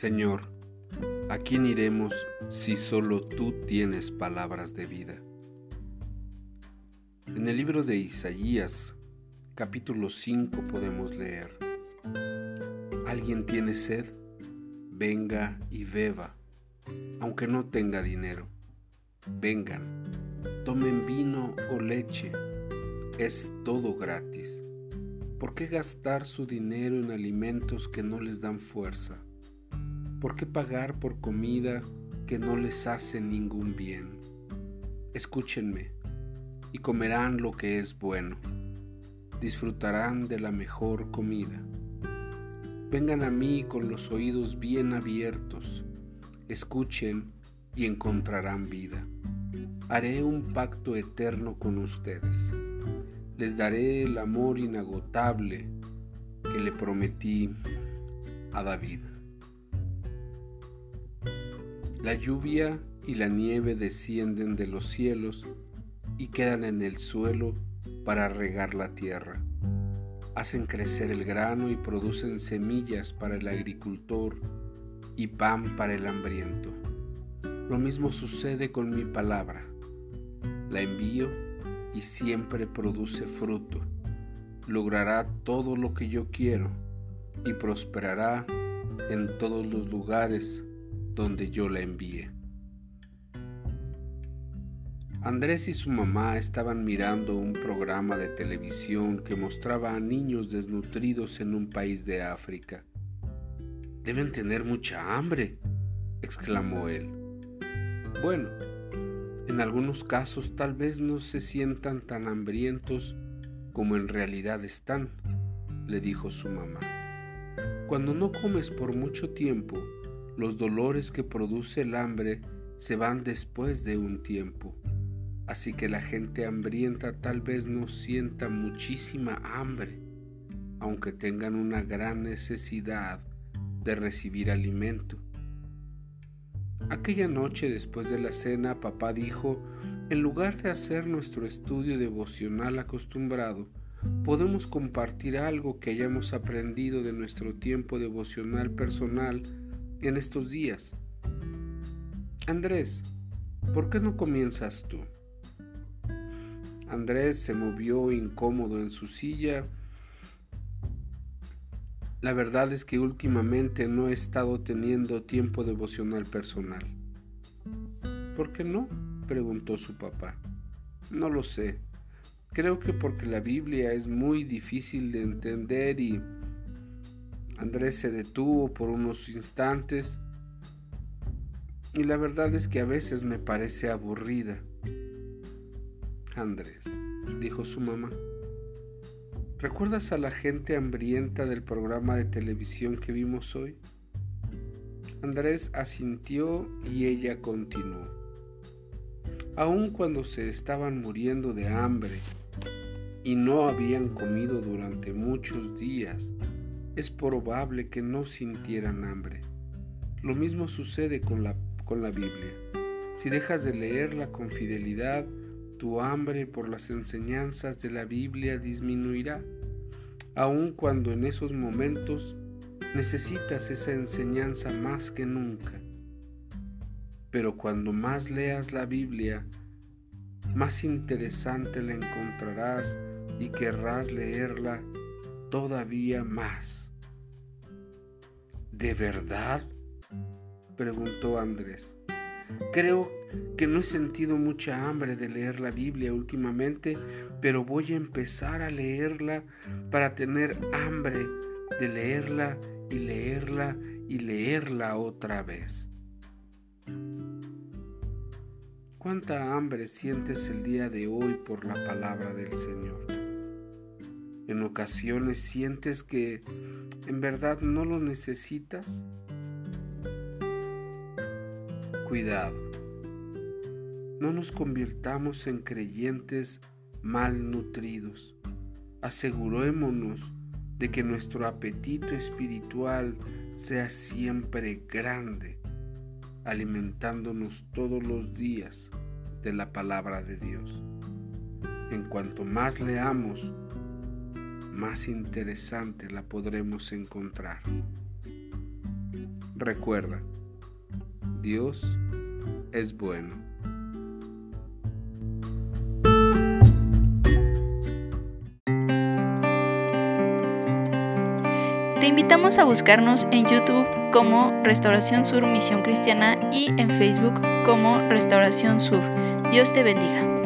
Señor, ¿a quién iremos si solo tú tienes palabras de vida? En el libro de Isaías, capítulo 5, podemos leer, ¿Alguien tiene sed? Venga y beba, aunque no tenga dinero. Vengan, tomen vino o leche, es todo gratis. ¿Por qué gastar su dinero en alimentos que no les dan fuerza? ¿Por qué pagar por comida que no les hace ningún bien? Escúchenme y comerán lo que es bueno. Disfrutarán de la mejor comida. Vengan a mí con los oídos bien abiertos. Escuchen y encontrarán vida. Haré un pacto eterno con ustedes. Les daré el amor inagotable que le prometí a David. La lluvia y la nieve descienden de los cielos y quedan en el suelo para regar la tierra. Hacen crecer el grano y producen semillas para el agricultor y pan para el hambriento. Lo mismo sucede con mi palabra. La envío y siempre produce fruto. Logrará todo lo que yo quiero y prosperará en todos los lugares donde yo la envié. Andrés y su mamá estaban mirando un programa de televisión que mostraba a niños desnutridos en un país de África. Deben tener mucha hambre, exclamó él. Bueno, en algunos casos tal vez no se sientan tan hambrientos como en realidad están, le dijo su mamá. Cuando no comes por mucho tiempo, los dolores que produce el hambre se van después de un tiempo. Así que la gente hambrienta tal vez no sienta muchísima hambre, aunque tengan una gran necesidad de recibir alimento. Aquella noche después de la cena, papá dijo, en lugar de hacer nuestro estudio devocional acostumbrado, podemos compartir algo que hayamos aprendido de nuestro tiempo devocional personal en estos días. Andrés, ¿por qué no comienzas tú? Andrés se movió incómodo en su silla. La verdad es que últimamente no he estado teniendo tiempo devocional personal. ¿Por qué no? preguntó su papá. No lo sé. Creo que porque la Biblia es muy difícil de entender y Andrés se detuvo por unos instantes y la verdad es que a veces me parece aburrida. Andrés, dijo su mamá, ¿recuerdas a la gente hambrienta del programa de televisión que vimos hoy? Andrés asintió y ella continuó. Aun cuando se estaban muriendo de hambre y no habían comido durante muchos días, es probable que no sintieran hambre. Lo mismo sucede con la, con la Biblia. Si dejas de leerla con fidelidad, tu hambre por las enseñanzas de la Biblia disminuirá, aun cuando en esos momentos necesitas esa enseñanza más que nunca. Pero cuando más leas la Biblia, más interesante la encontrarás y querrás leerla todavía más. ¿De verdad? preguntó Andrés. Creo que no he sentido mucha hambre de leer la Biblia últimamente, pero voy a empezar a leerla para tener hambre de leerla y leerla y leerla otra vez. ¿Cuánta hambre sientes el día de hoy por la palabra del Señor? En ocasiones sientes que en verdad no lo necesitas. Cuidado. No nos convirtamos en creyentes malnutridos. Asegurémonos de que nuestro apetito espiritual sea siempre grande, alimentándonos todos los días de la palabra de Dios. En cuanto más leamos, más interesante la podremos encontrar. Recuerda, Dios es bueno. Te invitamos a buscarnos en YouTube como Restauración Sur Misión Cristiana y en Facebook como Restauración Sur. Dios te bendiga.